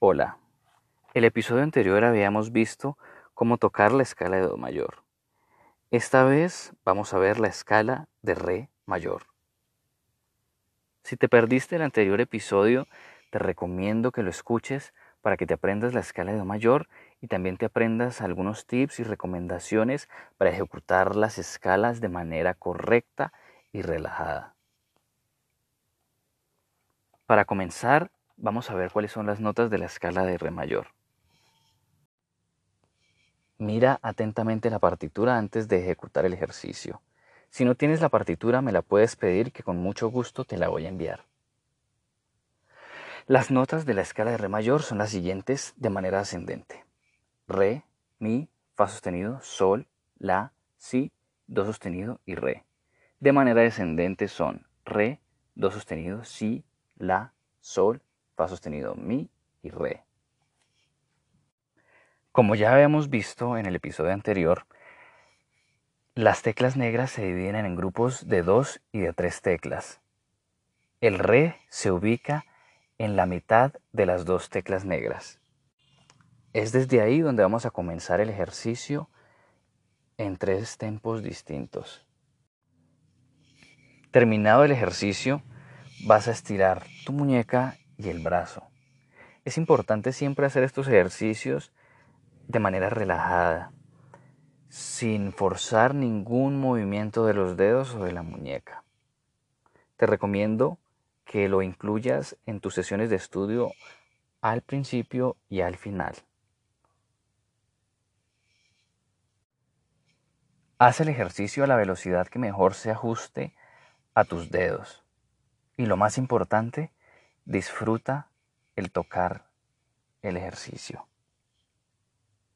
Hola. El episodio anterior habíamos visto cómo tocar la escala de Do mayor. Esta vez vamos a ver la escala de Re mayor. Si te perdiste el anterior episodio, te recomiendo que lo escuches para que te aprendas la escala de Do mayor y también te aprendas algunos tips y recomendaciones para ejecutar las escalas de manera correcta y relajada. Para comenzar, vamos a ver cuáles son las notas de la escala de Re mayor. Mira atentamente la partitura antes de ejecutar el ejercicio. Si no tienes la partitura me la puedes pedir que con mucho gusto te la voy a enviar. Las notas de la escala de Re mayor son las siguientes de manera ascendente. Re, Mi, Fa sostenido, Sol, La, Si, Do sostenido y Re. De manera descendente son Re, Do sostenido, Si, La, Sol, Sostenido, Mi y Re. Como ya habíamos visto en el episodio anterior, las teclas negras se dividen en grupos de dos y de tres teclas. El Re se ubica en la mitad de las dos teclas negras. Es desde ahí donde vamos a comenzar el ejercicio en tres tempos distintos. Terminado el ejercicio, vas a estirar tu muñeca y el brazo. Es importante siempre hacer estos ejercicios de manera relajada, sin forzar ningún movimiento de los dedos o de la muñeca. Te recomiendo que lo incluyas en tus sesiones de estudio al principio y al final. Haz el ejercicio a la velocidad que mejor se ajuste a tus dedos. Y lo más importante, disfruta el tocar el ejercicio.